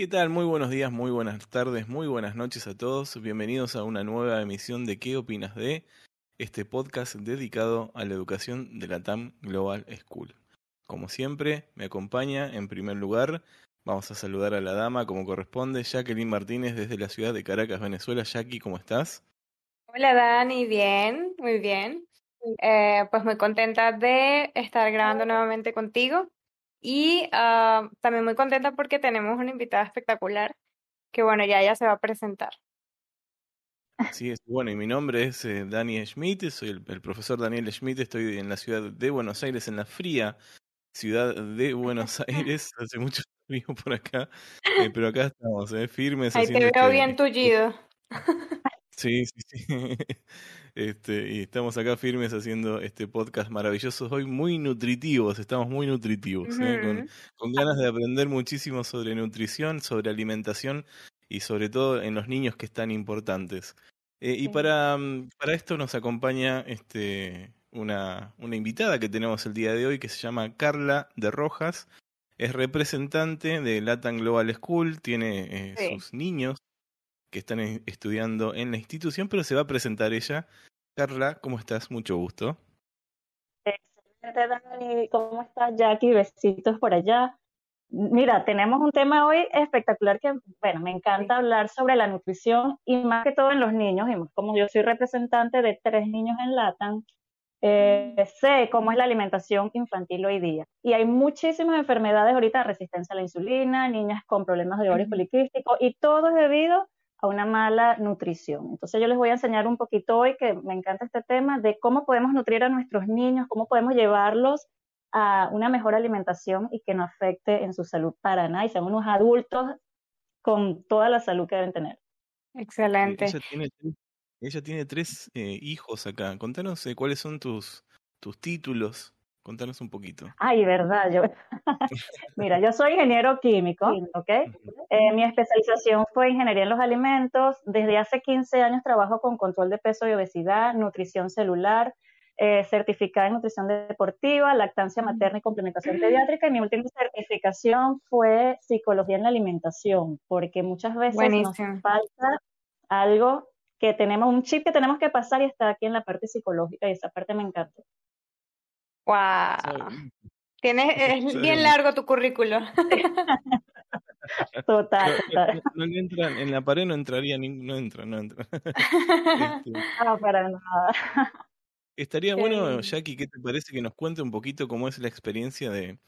¿Qué tal? Muy buenos días, muy buenas tardes, muy buenas noches a todos. Bienvenidos a una nueva emisión de ¿Qué opinas de? Este podcast dedicado a la educación de la TAM Global School. Como siempre, me acompaña en primer lugar, vamos a saludar a la dama como corresponde, Jacqueline Martínez desde la ciudad de Caracas, Venezuela. Jackie, ¿cómo estás? Hola Dani, bien, muy bien. Eh, pues muy contenta de estar grabando nuevamente contigo y ah, también muy contenta porque tenemos una invitada espectacular que, bueno, ya ella se va a presentar. Así es, bueno, y mi nombre es eh, Daniel Schmidt, soy el, profesor Daniel Schmidt, estoy en la ciudad de Buenos Aires, en la fría ciudad de Buenos Aires, hace mucho frío por acá, eh, pero acá estamos, eh, firmes. Ahí te veo este bien tullido. Sí, sí, sí. Este, y estamos acá firmes haciendo este podcast maravilloso. Hoy muy nutritivos, estamos muy nutritivos, ¿eh? con, ganas de aprender muchísimo sobre nutrición, sobre alimentación y sobre todo en los niños que están importantes. Eh, y para, mm, para esto nos acompaña este, una, una invitada que tenemos el día de hoy que se llama Carla de Rojas. Es representante de Latin Global School, tiene eh, sus niños que están estudiando en la institución, pero se va a presentar ella. Carla, ¿cómo estás? Mucho gusto. Excelente, Dani. ¿Cómo estás, Jackie? Besitos por allá. Mira, tenemos un tema hoy espectacular que, bueno, me encanta hablar sobre la nutrición y más que todo en los niños, y como yo soy representante de tres niños en LATAM, eh, mm. sé cómo es la alimentación infantil hoy día. Y hay muchísimas enfermedades ahorita, resistencia a la insulina, niñas con problemas de ovario poliquístico, y todo es debido a una mala nutrición. Entonces yo les voy a enseñar un poquito hoy, que me encanta este tema, de cómo podemos nutrir a nuestros niños, cómo podemos llevarlos a una mejor alimentación y que no afecte en su salud para nada y sean unos adultos con toda la salud que deben tener. Excelente. Ella tiene, tres eh, hijos acá. Contanos eh, cuáles son tus, tus títulos. Contanos un poquito. Ay, verdad, yo. Mira, yo soy ingeniero químico, ¿ok? Eh, mi especialización fue ingeniería en los alimentos. Desde hace 15 años trabajo con control de peso y obesidad, nutrición celular, eh, certificada en nutrición deportiva, lactancia materna y complementación pediátrica. Y mi última certificación fue psicología en la alimentación, porque muchas veces nos falta algo que tenemos, un chip que tenemos que pasar y está aquí en la parte psicológica y esa parte me encanta. Wow. Tienes, es bien largo tu currículo. Total. No, entran, en la pared no entraría, no entra, no entra. Este, no, para nada. Estaría bueno, Jackie, ¿qué te parece que nos cuente un poquito cómo es la experiencia de,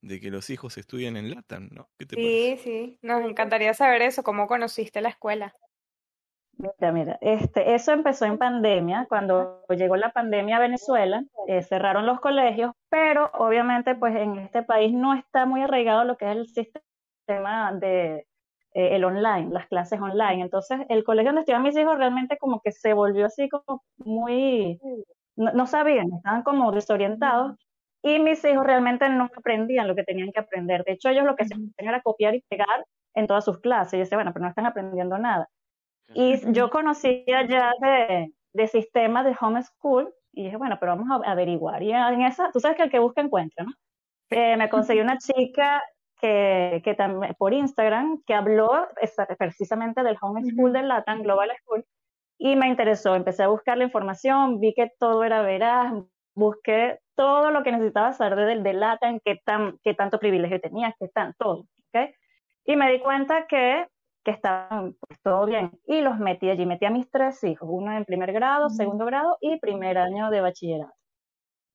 de que los hijos estudian en Latam, ¿no? ¿Qué te sí, sí, nos encantaría saber eso, cómo conociste la escuela. Mira, mira, este, eso empezó en pandemia, cuando llegó la pandemia a Venezuela, eh, cerraron los colegios, pero obviamente pues en este país no está muy arraigado lo que es el sistema de eh, el online, las clases online. Entonces el colegio donde estudian mis hijos realmente como que se volvió así como muy, no, sabían, estaban como desorientados y mis hijos realmente no aprendían lo que tenían que aprender. De hecho ellos lo que se hacían era copiar y pegar en todas sus clases. Y yo decía, bueno, pero no están aprendiendo nada. Y yo conocía ya de, de sistemas de homeschool y dije, bueno, pero vamos a averiguar. Y en esa, tú sabes que el que busca encuentra, ¿no? Eh, me conseguí una chica que, que también, por Instagram que habló precisamente del homeschool del Latin Global School y me interesó. Empecé a buscar la información, vi que todo era veraz, busqué todo lo que necesitaba saber del, del Latin, qué, tan, qué tanto privilegio tenía, qué tan todo. ¿okay? Y me di cuenta que que estaban pues, todo bien. Y los metí allí, metí a mis tres hijos, uno en primer grado, segundo grado y primer año de bachillerato.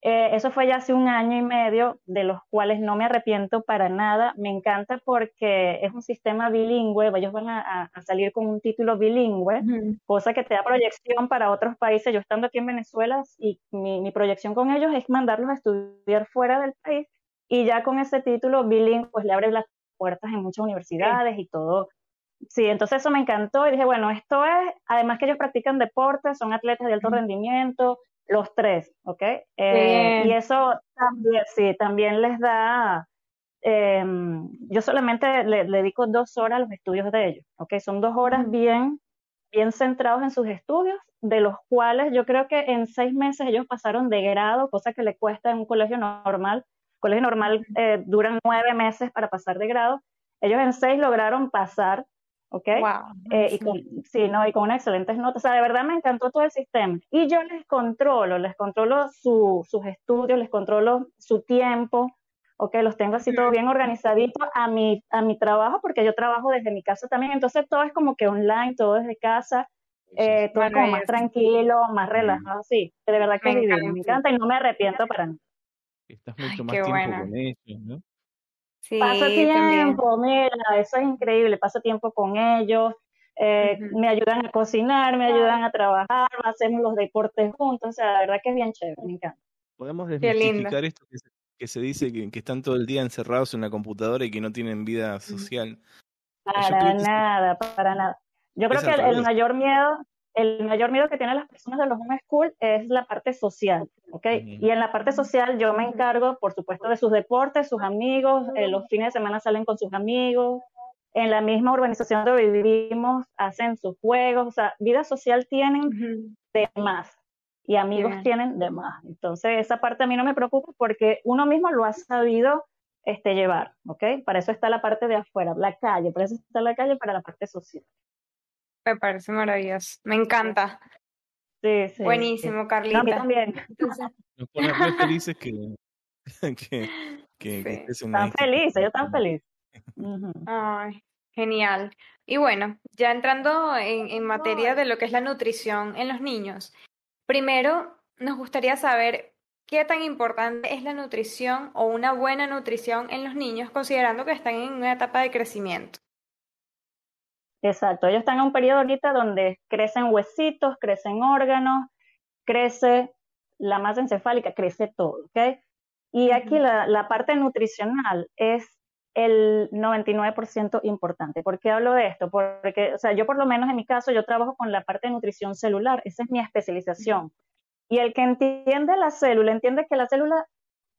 Eh, eso fue ya hace un año y medio, de los cuales no me arrepiento para nada. Me encanta porque es un sistema bilingüe, ellos van a, salir con un título bilingüe, cosa que te da proyección para otros países. Yo estando aquí en Venezuela y mi, mi proyección con ellos es mandarlos a estudiar fuera del país y ya con ese título bilingüe pues le abre las puertas en muchas universidades y todo sí, entonces eso me encantó y dije, bueno, esto es, además que ellos practican deporte, son atletas de alto rendimiento, los tres, ¿ok? Eh, y eso también, sí, también les da, em, yo solamente le, dedico dos horas a los estudios de ellos, ¿ok? Son dos horas bien, bien centrados en sus estudios, de los cuales yo creo que en seis meses ellos pasaron de grado, cosa que le cuesta en un colegio normal. colegio normal eh, duran nueve meses para pasar de grado ellos en seis lograron pasar, ¿ok? Wow. Eh, y con, sí, no, y con unas excelentes notas. O sea, de verdad me encantó todo el sistema. Y yo les controlo, les controlo su, sus estudios, les controlo su tiempo, ¿ok? Los tengo así todo bien organizadito a mi, a mi trabajo, porque yo trabajo desde mi casa también. Entonces todo es como que online, todo desde casa. Eh, todo es como más tranquilo, más relajado, sí, de verdad que me, encanta. me encanta y no me arrepiento para nada. Estás mucho más tiempo con ellos, ¿no? Sí, paso tiempo, mira, eso es increíble, paso tiempo con ellos, eh, me ayudan a cocinar, me ayudan a trabajar, hacemos los deportes juntos, o sea, la verdad que es bien chévere, me encanta. Podemos desmitificar esto que se, dice que, están todo el día encerrados en la computadora y que no tienen vida social. Para nada, para nada. Yo creo que el, mayor miedo, el mayor miedo que tienen las personas de los homeschool es la parte social, ¿ok? Y en la parte social yo me encargo, por supuesto, de sus deportes, sus amigos, eh, los fines de semana salen con sus amigos, en la misma urbanización donde vivimos hacen sus juegos, o sea, vida social tienen de más y amigos tienen de más. Entonces, esa parte a mí no me preocupa porque uno mismo lo ha sabido este, llevar, ¿ok? Para eso está la parte de afuera, la calle, para eso está la calle, para la parte social. Me parece maravilloso. Me encanta. Sí, sí. Buenísimo, Carlita. también. Nos pone muy felices que, que, que, que estés en Tan felices, yo tan feliz. Ay, genial. Y bueno, ya entrando en, en materia de lo que es la nutrición en los niños, primero nos gustaría saber qué tan importante es la nutrición o una buena nutrición en los niños, considerando que están en una etapa de crecimiento. Exacto, ellos están en un periodo ahorita donde crecen huesitos, crecen órganos, crece la masa encefálica, crece todo, ¿ok? Y aquí la, la parte nutricional es el 99% importante. ¿Por qué hablo de esto? Porque, o sea, yo por lo menos en mi caso, yo trabajo con la parte de nutrición celular, esa es mi especialización. Y el que entiende la célula, entiende que la célula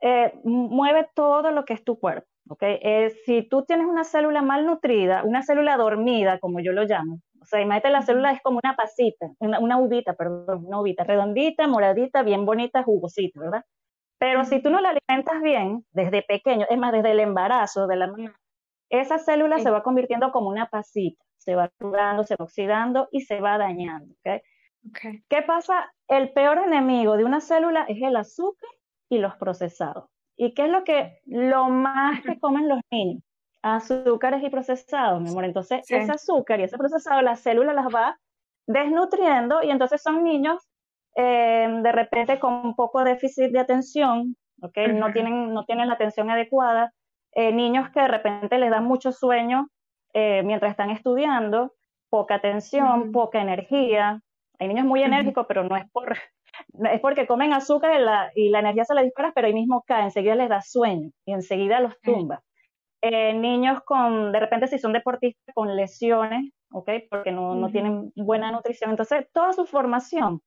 eh, mueve todo lo que es tu cuerpo. ¿Okay? Eh, si tú tienes una célula mal nutrida, una célula dormida, como yo lo llamo, o sea, imagínate la célula es como una pasita, una, una uvita, perdón, una uvita, redondita, moradita, bien bonita, jugosita, ¿verdad? Pero si tú no la alimentas bien desde pequeño, es más, desde el embarazo de la mamá, esa célula se va convirtiendo como una pasita, se va arrugando, se va oxidando y se va dañando. ¿okay? Okay. ¿Qué pasa? El peor enemigo de una célula es el azúcar y los procesados. ¿Y qué es lo que lo más que comen los niños? Azúcares y procesados, mi amor. Entonces, ese azúcar y ese procesado, la célula las va desnutriendo y entonces son niños eh, de repente con poco déficit de atención, ¿ok? no, tienen, no tienen la atención adecuada. Eh, niños que de repente les dan mucho sueño eh, mientras están estudiando, poca atención, poca energía. Hay niños muy enérgicos, pero no es por es porque comen azúcar y la, y la energía se les dispara, pero ahí mismo cae, enseguida les da sueño y enseguida los tumba. Eh, niños con, de repente si son deportistas con lesiones, ¿ok? Porque no, no tienen buena nutrición, entonces toda su formación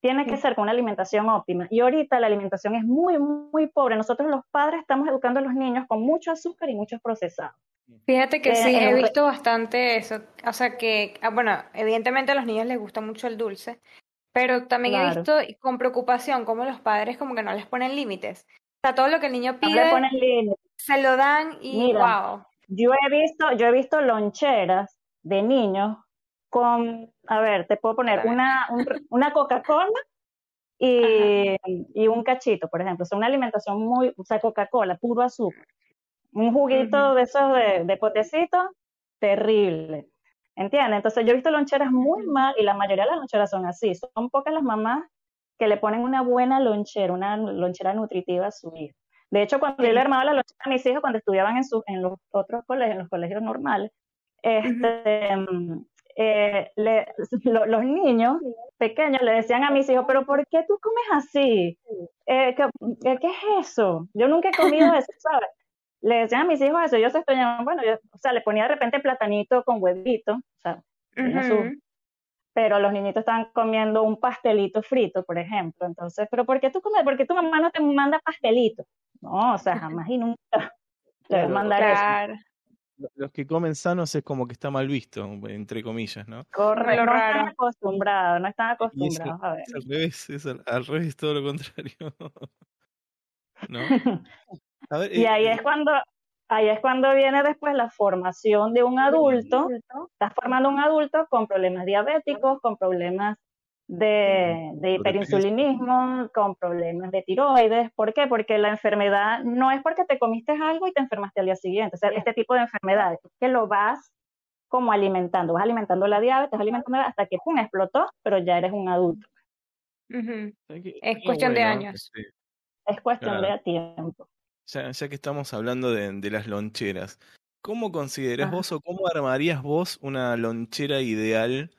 tiene que ser con una alimentación óptima. Y ahorita la alimentación es muy, muy pobre. Nosotros los padres estamos educando a los niños con mucho azúcar y muchos procesados. Fíjate que sí, he visto bastante eso. O sea que, ah, bueno, evidentemente a los niños les gusta mucho el dulce, pero también he visto con preocupación cómo los padres como que no les ponen límites. O sea, todo lo que el niño pide se lo dan y wow. Yo he visto, yo he visto loncheras de niños con, a ver, te puedo poner una, una Coca-Cola y, y, un cachito, por ejemplo. Es una alimentación muy, o sea, Coca-Cola, puro azúcar. Un juguito de esos de, de potecito, terrible. ¿Entiendes? Entonces yo he visto loncheras muy mal y la mayoría de las loncheras son así. Son pocas las mamás que le ponen una buena lonchera, una lonchera nutritiva a su hijo. De hecho, cuando yo le armaba la lonchera a mis hijos cuando estudiaban en, su, en los otros colegios, en los colegios normales, este, eh, los niños pequeños le decían a mis hijos, pero ¿por qué tú comes así? Eh, ¿qué, ¿qué, es eso? Yo nunca he comido eso, ¿sabes? Le decían a mis hijos eso, ellos se extrañaban, bueno, yo, o sea, le ponía de repente platanito con huevito, o sea, pero los niñitos estaban comiendo un pastelito frito, por ejemplo, entonces, pero ¿por qué tú comes? ¿Por qué tu mamá no te manda pastelito? No, o sea, jamás y nunca le a mandar eso. Los que comen sanos es como que está mal visto, entre comillas, ¿no? Correcto, no están acostumbrados, no están acostumbrados a ver. Es al revés, es al, al revés, todo lo contrario. ¿No? y ahí eh, es cuando, ahí es cuando viene después la formación de un adulto. Estás formando un adulto con problemas diabéticos, con problemas de, de, hiperinsulinismo, con problemas de tiroides. ¿Por qué? Porque la enfermedad no es porque te comiste algo y te enfermaste al día siguiente. O sea, este tipo de enfermedades, que lo vas como alimentando, vas alimentando la diabetes, vas alimentando hasta que pum, explotó, pero ya eres un adulto. Es cuestión de años. Es cuestión de tiempo. Ya, ya, que estamos hablando de, de las loncheras, ¿cómo consideras vos o cómo armarías vos una lonchera ideal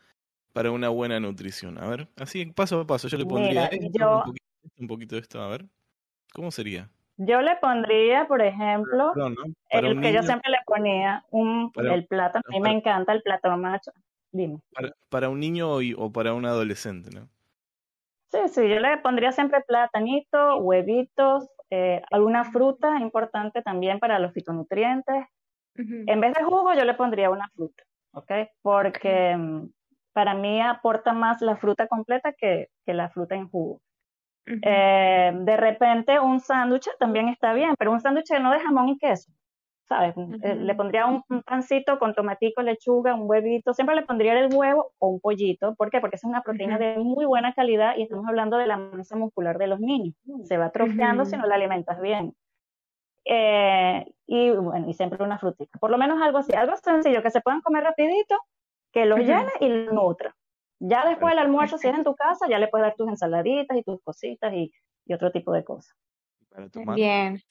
para una buena nutrición? A ver, así paso a paso, yo le pondría un, poquito, de esto, a ver, ¿cómo sería? Yo le pondría, por ejemplo, el que yo siempre le ponía, un, el plátano, a mí me encanta el plátano macho, dime. Para, un niño o para un adolescente, ¿no? Sí, sí, yo le pondría siempre platanito, huevitos, eh, alguna fruta importante también para los fitonutrientes. En vez de jugo, yo le pondría una fruta, ¿ok? Porque mm, para mí aporta más la fruta completa que, que la fruta en jugo. eh, de repente un sándwich también está bien, pero un sándwich no de jamón y queso. ¿Sabes? Eh, le pondría un, pancito con tomatico, lechuga, un huevito, siempre le pondría el huevo o un pollito. ¿Por qué? Porque es una proteína de muy buena calidad y estamos hablando de la masa muscular de los niños. Se va atrofiando si no la alimentas bien. Eh, y bueno, y siempre una frutita. Por lo menos algo así, algo sencillo, que se puedan comer rapidito, que los llene y los nutra. Ya después del almuerzo, si es en tu casa, ya le puedes dar tus ensaladitas y tus cositas y, y otro tipo de cosas. Bien.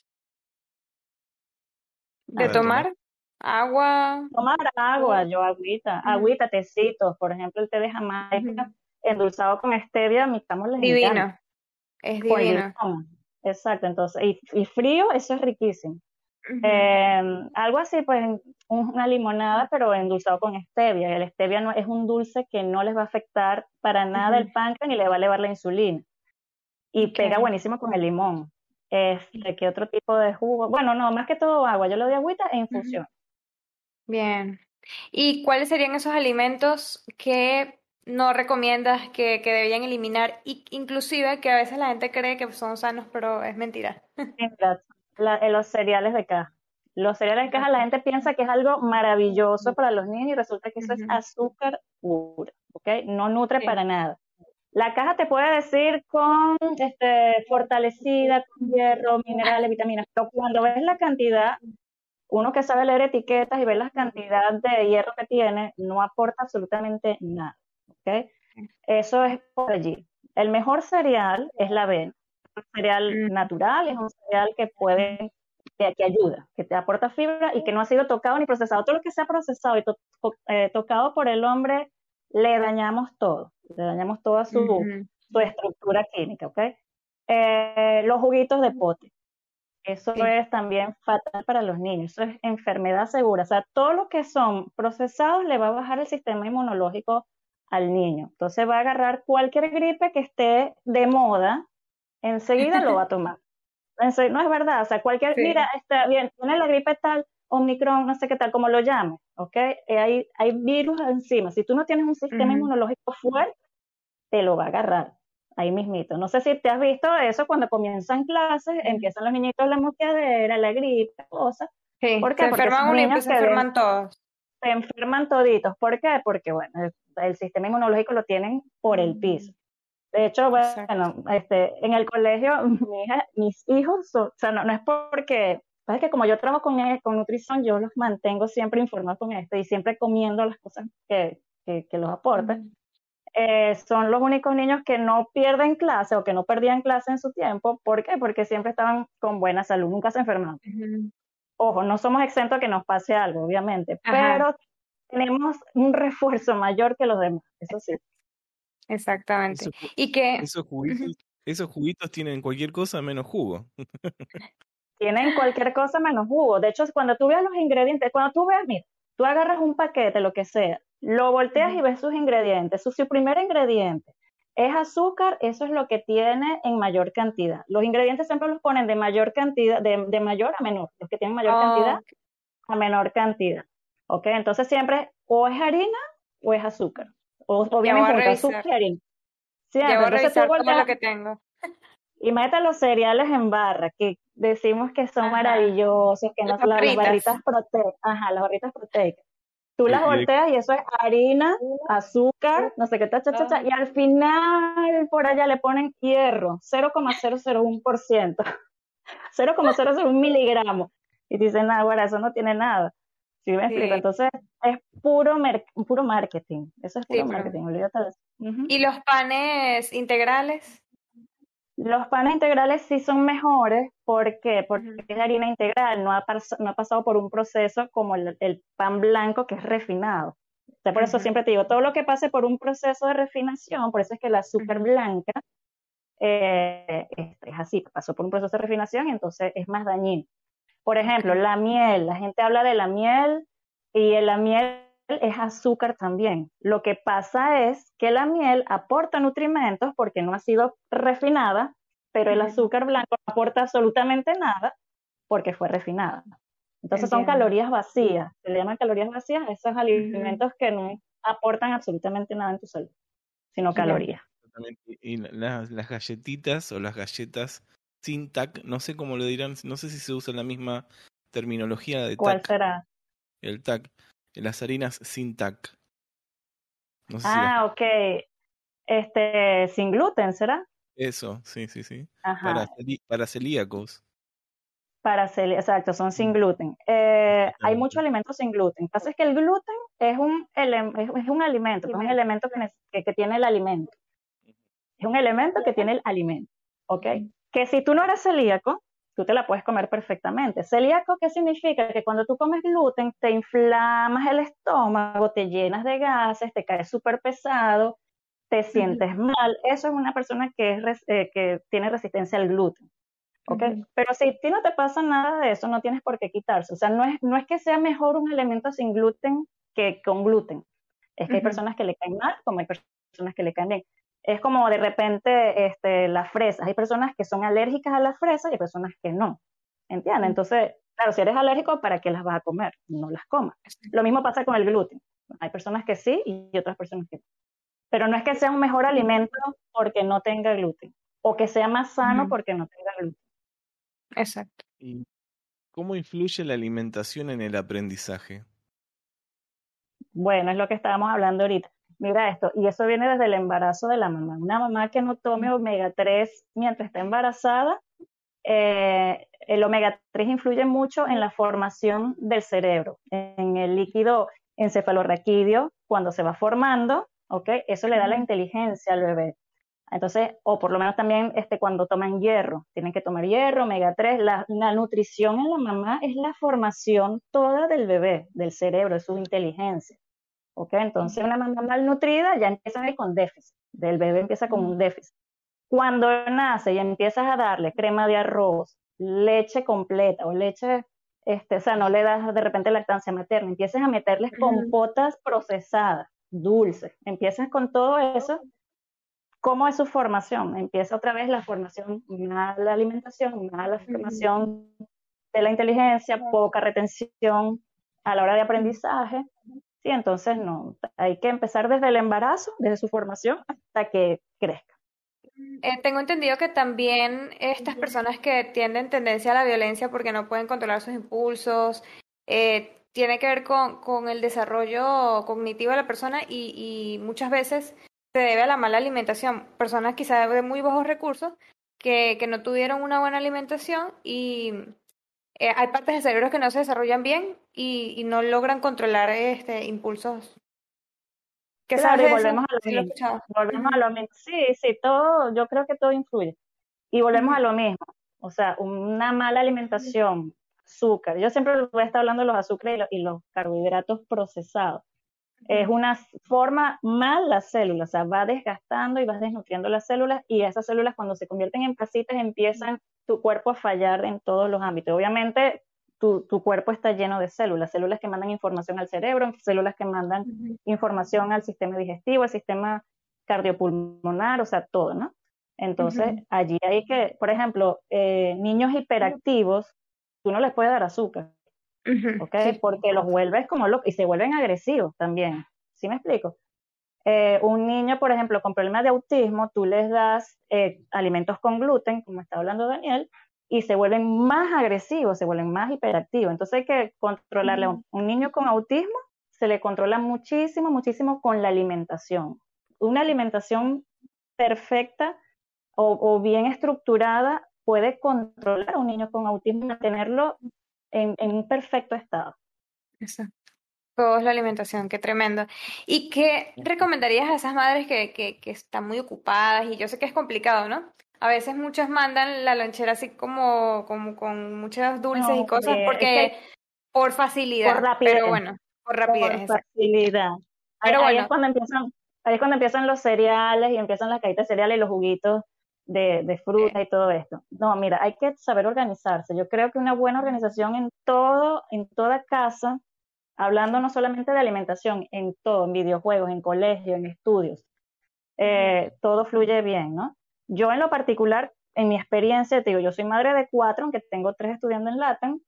¿De tomar? Agua. Tomar agua, yo agüita, agüita, tecitos, por ejemplo, el té de Jamaica endulzado con stevia, mi camo les Divino, es divino. Exacto, entonces, y, frío, eso es riquísimo. Em, algo así, pues una limonada, pero endulzado con stevia. El stevia no, es un dulce que no les va a afectar para nada el páncreas ni le va a elevar la insulina. Y pega buenísimo con el limón. Este, ¿Qué otro tipo de jugo? Bueno, no, más que todo agua. Yo lo doy agüita e infusión. Bien. ¿Y cuáles serían esos alimentos que no recomiendas que, que deberían eliminar? Y, inclusive que a veces la gente cree que son sanos, pero es mentira. Eh, los cereales de caja. Los cereales de caja, la gente piensa que es algo maravilloso para los niños y resulta que eso es azúcar pura, ¿ok? No nutre para nada. La caja te puede decir con este, fortalecida, con hierro, minerales, vitaminas, pero cuando ves la cantidad, uno que sabe leer etiquetas y ver la cantidad de hierro que tiene, no aporta absolutamente nada. ¿okay? Eso es por allí. El mejor cereal es la avena. Un cereal mm. natural, es un cereal que puede, que, ayuda, que te aporta fibra y que no ha sido tocado ni procesado. Todo lo que se ha procesado y eh, tocado por el hombre, le dañamos todo le dañamos toda su, su estructura química, ¿ok? Eh, los juguitos de pote. Eso es también fatal para los niños. Eso es enfermedad segura. O sea, todo lo que son procesados le va a bajar el sistema inmunológico al niño. Entonces va a agarrar cualquier gripe que esté de moda, enseguida lo va a tomar. No es verdad. O sea, cualquier, mira, está bien, tiene la gripe tal, Omicron, no sé qué tal, como lo llames, ¿ok? Eh, hay, hay virus encima. Si tú no tienes un sistema inmunológico fuerte, te lo va a agarrar ahí mismito. No sé si te has visto eso cuando comienzan clases, empiezan los niñitos la moqueadera, la gripe, cosas. Sí, ¿Por qué? se enferman uno y se enferman todos. Se enferman toditos. ¿Por qué? Porque, bueno, el, sistema inmunológico lo tienen por el piso. De hecho, bueno, este, en el colegio, mi hija, mis hijos, o sea, no, no es porque es que como yo trabajo con, eh, con nutrición, yo los mantengo siempre informados con esto y siempre comiendo las cosas que, que, los aportan. Eh, son los únicos niños que no pierden clase o que no perdían clase en su tiempo. ¿Por qué? Porque siempre estaban con buena salud, nunca se enfermaban. Ojo, no somos exentos a que nos pase algo, obviamente, pero tenemos un refuerzo mayor que los demás, eso sí. Exactamente. y que... Esos juguitos, esos juguitos tienen cualquier cosa menos jugo. tienen cualquier cosa menos jugo. De hecho, cuando tú veas los ingredientes, cuando tú veas, mira, tú agarras un paquete, lo que sea, lo volteas y ves sus ingredientes. Su, primer ingrediente es azúcar, eso es lo que tiene en mayor cantidad. Los ingredientes siempre los ponen de mayor cantidad, de, mayor a menor, los que tienen mayor cantidad a menor cantidad. ¿Ok? Entonces siempre o es harina o es azúcar. O obviamente azúcar y harina. Sí, Debo revisar todo lo que tengo. Imagínate los cereales en barra, que decimos que son maravillosos, que no son las barritas proteicas. Ajá, las barritas proteicas. Tú las volteas y eso es harina, azúcar, no sé qué, ta, cha, cha, cha, y al final por allá le ponen hierro, 0,001%, 0,001 miligramos. Y dicen, nada, bueno, eso no tiene nada. ¿Sí me explico? Entonces, es puro, puro marketing. Eso es puro marketing, olvídate de eso. ¿Y los panes integrales? Los panes integrales sí son mejores, ¿por qué? Porque es harina integral, no ha, no ha pasado por un proceso como el, pan blanco que es refinado. por eso siempre te digo, todo lo que pase por un proceso de refinación, por eso es que la azúcar blanca eh, es, así, pasó por un proceso de refinación y entonces es más dañino. Por ejemplo, la miel, la gente habla de la miel y la miel es azúcar también. Lo que pasa es que la miel aporta nutrimentos porque no ha sido refinada, pero el azúcar blanco no aporta absolutamente nada porque fue refinada. Entonces son calorías vacías, se le llaman calorías vacías esos alimentos que no aportan absolutamente nada en tu salud, sino calorías. Y las, las galletitas o las galletas sin TAC, no sé cómo lo dirán, no sé si se usa la misma terminología de TAC. ¿Cuál será? El TAC las harinas sin TAC. ah, ok. Este, sin gluten, ¿será? Eso, sí, sí, sí. Para, celíacos. Para celíacos, exacto, son sin gluten. Eh, hay muchos alimentos sin gluten. Lo que pasa es que el gluten es un, es un alimento, es un elemento que, que, tiene el alimento. Es un elemento que tiene el alimento, ¿ok? Que si tú no eres celíaco, tú te la puedes comer perfectamente. Celíaco, ¿qué significa? Que cuando tú comes gluten te inflamas el estómago, te llenas de gases, te caes súper pesado, te sientes mal. Eso es una persona que, es, eh, que tiene resistencia al gluten. Pero si a ti no te pasa nada de eso, no tienes por qué quitarse. O sea, no es, no es que sea mejor un alimento sin gluten que con gluten. Es que hay personas que le caen mal, como hay personas que le caen bien es como de repente este, las fresas. Hay personas que son alérgicas a las fresas y hay personas que no. ¿Entiendes? Entonces, claro, si eres alérgico, ¿para qué las vas a comer? No las comas. Lo mismo pasa con el gluten. Hay personas que sí y otras personas que no. Pero no es que sea un mejor alimento porque no tenga gluten o que sea más sano porque no tenga gluten. Exacto. ¿Y cómo influye la alimentación en el aprendizaje? Bueno, es lo que estábamos hablando ahorita mira esto, y eso viene desde el embarazo de la mamá. Una mamá que no tome omega 3 mientras está embarazada, eh, el omega 3 influye mucho en la formación del cerebro, en el líquido encefalorraquídeo, cuando se va formando, ¿ok? Eso le da la inteligencia al bebé. Entonces, o por lo menos también este, cuando toman hierro, tienen que tomar hierro, omega 3. La, la, nutrición en la mamá es la formación toda del bebé, del cerebro, de su inteligencia. ¿Ok? Entonces una mamá malnutrida ya empieza a ir con déficit, del bebé empieza con un déficit. Cuando nace y empiezas a darle crema de arroz, leche completa o leche, este, o sea, no le das de repente lactancia materna, empiezas a meterles compotas procesadas, dulces, empiezas con todo eso, ¿cómo es su formación? Empieza otra vez la formación, mala alimentación, mala formación de la inteligencia, poca retención a la hora de aprendizaje, Sí, entonces no, hay que empezar desde el embarazo, desde su formación, hasta que crezca. Eh, tengo entendido que también estas personas que tienden tendencia a la violencia porque no pueden controlar sus impulsos, eh, tiene que ver con, con, el desarrollo cognitivo de la persona y, y, muchas veces se debe a la mala alimentación. Personas quizás de muy bajos recursos que, que no tuvieron una buena alimentación y eh, hay partes del cerebro que no se desarrollan bien y, no logran controlar este impulsos. ¿Qué claro, y volvemos a lo mismo. Volvemos a lo mismo. Sí, sí, todo, yo creo que todo influye. Y volvemos a lo mismo. O sea, una mala alimentación, azúcar. Yo siempre voy a estar hablando de los azúcares y los, carbohidratos procesados. Es una forma mal la célula, o sea, va desgastando y vas desnutriendo las células y esas células cuando se convierten en pasitas empiezan tu cuerpo a fallar en todos los ámbitos. Obviamente, tu, tu, cuerpo está lleno de células, células que mandan información al cerebro, células que mandan información al sistema digestivo, al sistema cardiopulmonar, o sea, todo, ¿no? Entonces, allí hay que, por ejemplo, eh, niños hiperactivos, tú no les puedes dar azúcar, ¿ok? Porque los vuelves como locos y se vuelven agresivos también, ¿sí me explico? eh, un niño, por ejemplo, con problemas de autismo, tú les das eh, alimentos con gluten, como está hablando Daniel, y se vuelven más agresivos, se vuelven más hiperactivos. Entonces hay que controlarle a un niño con autismo, se le controla muchísimo, muchísimo con la alimentación. Una alimentación perfecta o, bien estructurada puede controlar a un niño con autismo y mantenerlo en, en un perfecto estado. Exacto. Todo es la alimentación, qué tremendo. ¿Y qué recomendarías a esas madres que, que, que están muy ocupadas? Y yo sé que es complicado, ¿no? A veces muchas mandan la lonchera así como, como con muchos dulces y cosas porque por facilidad. Por rapidez. Pero bueno, por rapidez. Por facilidad. Pero ahí, es cuando empiezan, ahí es cuando empiezan los cereales y empiezan las cajitas de cereales y los juguitos de, de fruta y todo esto. No, mira, hay que saber organizarse. Yo creo que una buena organización en todo, en toda casa, hablando no solamente de alimentación, en todo, en videojuegos, en colegio, en estudios, eh, todo fluye bien, ¿no? Yo en lo particular, en mi experiencia, te digo, yo soy madre de cuatro, aunque tengo tres estudiando en Latam.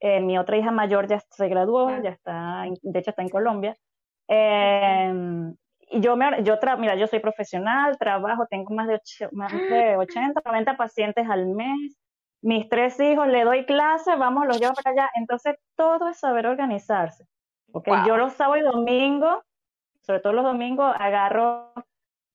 Eh, mi otra hija mayor ya se graduó, ya está, de hecho está en Colombia. Eh, yo, me, yo mira, yo soy profesional, trabajo, tengo más de, más de 80, 90 pacientes al mes. Mis tres hijos, le doy clase, vamos, los llevo para allá. Entonces, todo es saber organizarse. Porque yo los sábados y domingos, sobre todo los domingos, agarro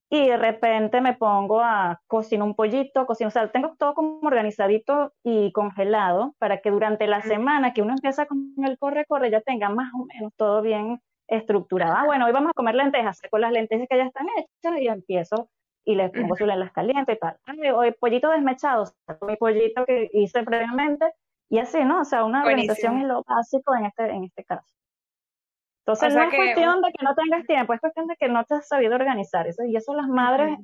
y de repente me pongo a cocinar un pollito, cocino, o sea, tengo todo como organizadito y congelado para que durante la semana que uno empieza con el corre-corre ya tenga más o menos todo bien estructurado. Ah, bueno, hoy vamos a comer lentejas, con las lentejas que ya están hechas y empiezo y les pongo su las calientes y tal. hoy pollito desmechado, mi pollito que hice previamente y así, ¿no? O sea, una organización es lo básico en este, en este caso. Entonces no es cuestión de que no tengas tiempo, es cuestión de que no te has sabido organizar. Eso, y eso las madres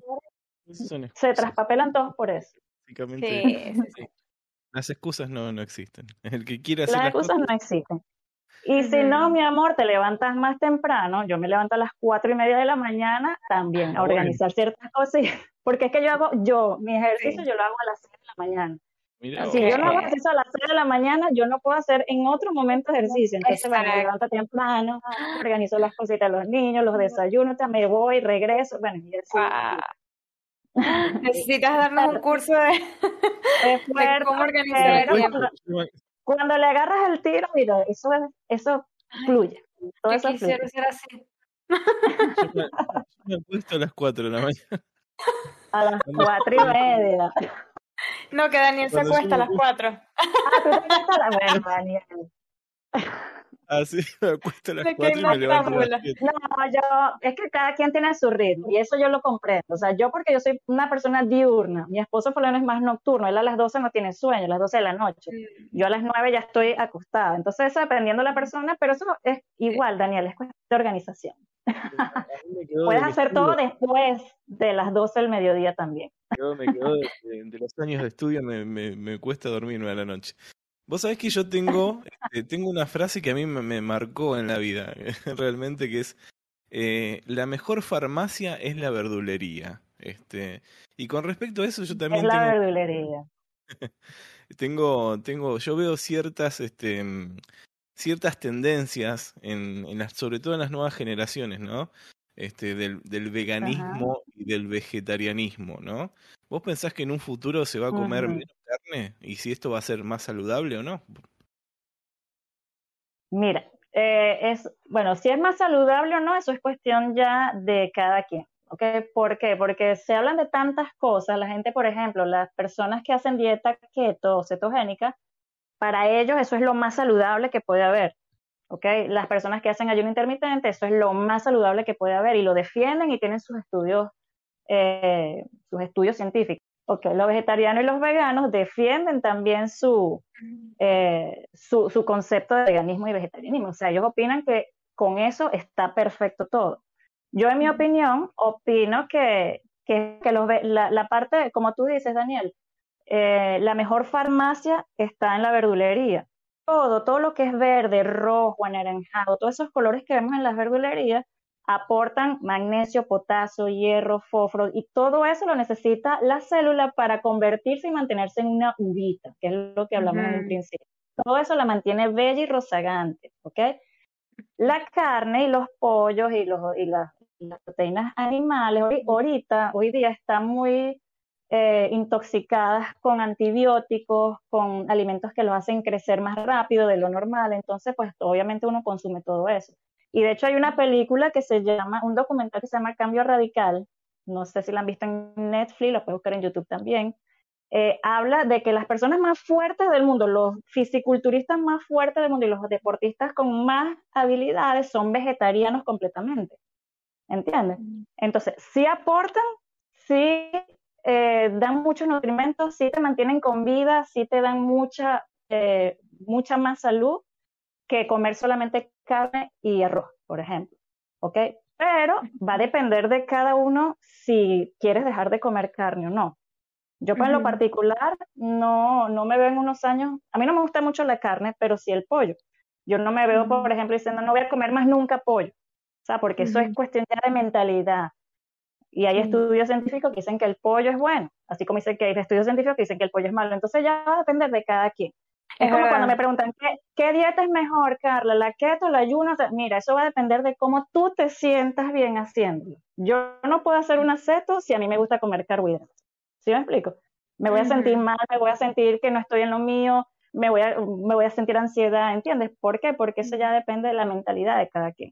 se traspapelan todos por eso. Básicamente, las excusas no, no existen. El que quiera hacer las, excusas no existen. Y si no, mi amor, te levantas más temprano, yo me levanto a las cuatro y media de la mañana también a ah, organizar ciertas cosas, porque es que yo hago, yo, mi ejercicio yo lo hago a las seis de la mañana. Si yo no hago ejercicio a las 6 de la mañana, yo no puedo hacer en otro momento ejercicio. Entonces me levanto temprano, organizo las cositas de los niños, los desayunos, me voy, regreso. Bueno, y Necesitas darnos un curso de, cómo organizar Cuando, le agarras el tiro, mira, eso, eso fluye. Todo yo eso quisiera fluye. ser así. me, he puesto a las 4 de la mañana. A las 4 y media. No, que Daniel se acuesta a las 4. Ah, tú te acuestas a las bueno, Daniel. Así me acuesto a las 4 y me levanto a las 7. No, yo, es que cada quien tiene su ritmo y eso yo lo comprendo. O sea, yo porque yo soy una persona diurna, mi esposo por lo menos es más nocturno, él a las 12 no tiene sueño, a las 12 de la noche. Yo a las 9 ya estoy acostada. Entonces, eso dependiendo de la persona, pero eso es igual, Daniel, es cuestión de organización. Puedes hacer todo después de las 12 del mediodía también. Yo me quedo de, los años de estudio, me, me, me, cuesta dormirme a la noche. Vos sabés que yo tengo, este, tengo una frase que a mí me, marcó en la vida, realmente, que es, eh, la mejor farmacia es la verdulería. Este, y con respecto a eso, yo también... Es la verdulería. tengo, tengo, yo veo ciertas, este, ciertas tendencias, en, en las, sobre todo en las nuevas generaciones, ¿no? Este, del, del veganismo y del vegetarianismo, ¿no? ¿Vos pensás que en un futuro se va a comer menos carne y si esto va a ser más saludable o no? Mira, eh, es bueno, si es más saludable o no, eso es cuestión ya de cada quien. ¿okay? ¿Por qué? Porque se hablan de tantas cosas. La gente, por ejemplo, las personas que hacen dieta keto o cetogénica, para ellos eso es lo más saludable que puede haber. ¿okay? Las personas que hacen ayuno intermitente, eso es lo más saludable que puede haber y lo defienden y tienen sus estudios, eh, sus estudios científicos. Okay, los vegetarianos y los veganos defienden también su, eh, su, su, concepto de veganismo y vegetarianismo. O sea, ellos opinan que con eso está perfecto todo. Yo, en mi opinión, opino que, que, que los, la, la, parte, como tú dices, Daniel, eh, la mejor farmacia está en la verdulería. Todo, todo lo que es verde, rojo, anaranjado, todos esos colores que vemos en las verdulerías aportan magnesio, potasio, hierro, fósforo y todo eso lo necesita la célula para convertirse y mantenerse en una uvita, que es lo que hablamos en un principio. Todo eso la mantiene bella y rozagante, ¿ok? La carne y los pollos y, los, y las las proteínas animales, ahorita, hoy día están muy eh, intoxicadas con antibióticos, con alimentos que los hacen crecer más rápido de lo normal, entonces pues obviamente uno consume todo eso. Y de hecho hay una película que se llama, un documental que se llama Cambio Radical, no sé si la han visto en Netflix, la puedes buscar en YouTube también, eh, habla de que las personas más fuertes del mundo, los fisiculturistas más fuertes del mundo y los deportistas con más habilidades son vegetarianos completamente. ¿Entiendes? Mm. Entonces, sí aportan, sí eh, dan muchos nutrimentos, sí te mantienen con vida, sí te dan mucha, eh, mucha más salud que comer solamente carne y arroz, por ejemplo. ¿Ok? Pero va a depender de cada uno si quieres dejar de comer carne o no. Yo, pues, en lo particular, no, no me veo en unos años. A mí no me gusta mucho la carne, pero sí el pollo. Yo no me veo, por ejemplo, diciendo no voy a comer más nunca pollo. O sea, porque eso es cuestión ya de mentalidad. Y hay estudios científicos que dicen que el pollo es bueno, así como dicen que hay estudios científicos que dicen que el pollo es malo. Entonces ya va a depender de cada quien. Es, como cuando me preguntan, ¿qué, ¿qué, dieta es mejor, Carla? ¿La keto, la ayuno? mira, eso va a depender de cómo tú te sientas bien haciéndolo. Yo no puedo hacer un aceto si a mí me gusta comer carbohidratos. ¿Sí me explico? Me voy a sentir mal, me voy a sentir que no estoy en lo mío, me voy a, me voy a sentir ansiedad, ¿entiendes? ¿Por qué? Porque eso ya depende de la mentalidad de cada quien.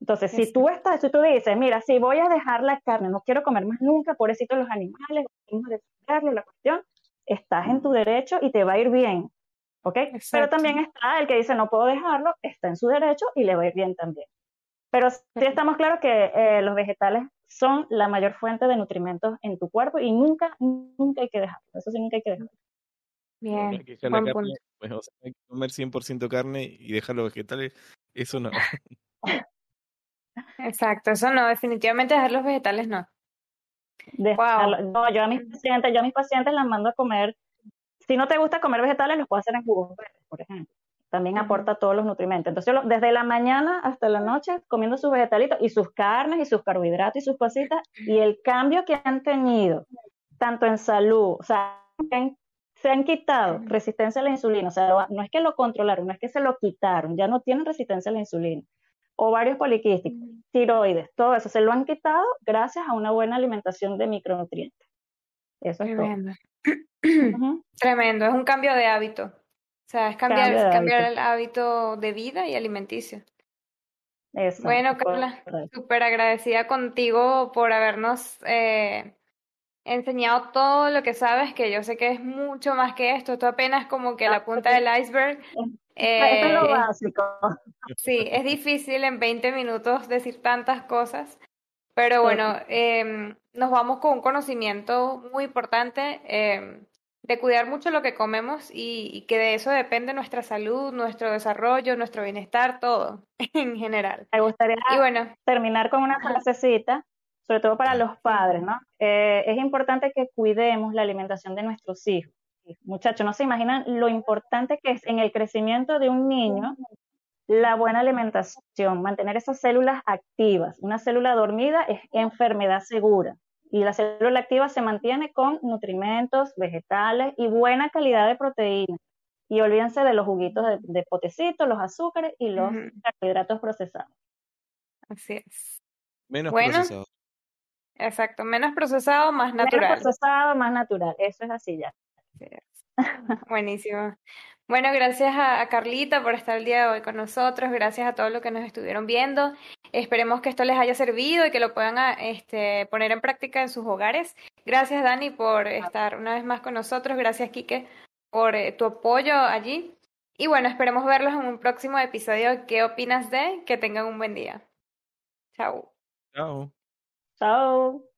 Entonces, si tú estás, si tú dices, mira, si voy a dejar la carne, no quiero comer más nunca, pobrecito los animales, vamos a la cuestión, estás en tu derecho y te va a ir bien, ¿ok? Pero también está el que dice, no puedo dejarlo, está en su derecho y le va a ir bien también. Pero sí estamos claros que eh, los vegetales son la mayor fuente de nutrimentos en tu cuerpo y nunca, nunca hay que dejarlo. Eso sí, nunca hay que dejarlo. Bien. que carne, pues, hay que comer 100% carne y dejar los vegetales, eso no. Exacto, eso no, definitivamente dejar los vegetales no. No, yo a mis pacientes, yo a mis pacientes las mando a comer. Si no te gusta comer vegetales, los puedo hacer en jugos verdes, por ejemplo también aporta todos los nutrimentos. Entonces, desde la mañana hasta la noche, comiendo sus vegetalitos y sus carnes y sus carbohidratos y sus cositas, y el cambio que han tenido, tanto en salud, o sea, se han quitado resistencia a la insulina, o sea, no es que lo controlaron, no es que se lo quitaron, ya no tienen resistencia a la insulina. Ovarios poliquísticos, tiroides, todo eso se lo han quitado gracias a una buena alimentación de micronutrientes. Eso es Tremendo. Tremendo, es un cambio de hábito. O sea, es cambiar, cambiar el hábito de vida y alimenticio. Eso, bueno, Carla, súper agradecida contigo por habernos eh, enseñado todo lo que sabes, que yo sé que es mucho más que esto, esto apenas como que la punta del iceberg. Eh, es lo básico. Sí, es difícil en 20 minutos decir tantas cosas, pero bueno, eh, nos vamos con un conocimiento muy importante. Eh, de cuidar mucho lo que comemos y, que de eso depende nuestra salud, nuestro desarrollo, nuestro bienestar, todo en general. Me gustaría bueno, terminar con una frasecita, sobre todo para los padres, ¿no? Eh, es importante que cuidemos la alimentación de nuestros hijos. Muchachos, no se imaginan lo importante que es en el crecimiento de un niño la buena alimentación, mantener esas células activas. Una célula dormida es enfermedad segura y la célula activa se mantiene con nutrimentos, vegetales y buena calidad de proteínas. Y olvídense de los juguitos de, potecito, los azúcares y los carbohidratos procesados. Así es. Menos procesado. Exacto, menos procesado, más natural. Menos procesado, más natural. Eso es así ya. Buenísimo. Bueno, gracias a, Carlita por estar el día de hoy con nosotros, gracias a todos los que nos estuvieron viendo. Esperemos que esto les haya servido y que lo puedan ah, este, poner en práctica en sus hogares. Gracias Dani por estar una vez más con nosotros, gracias Quique por eh, tu apoyo allí. Y bueno, esperemos verlos en un próximo episodio. ¿Qué opinas de? Que tengan un buen día. Chao. Chao. Chao.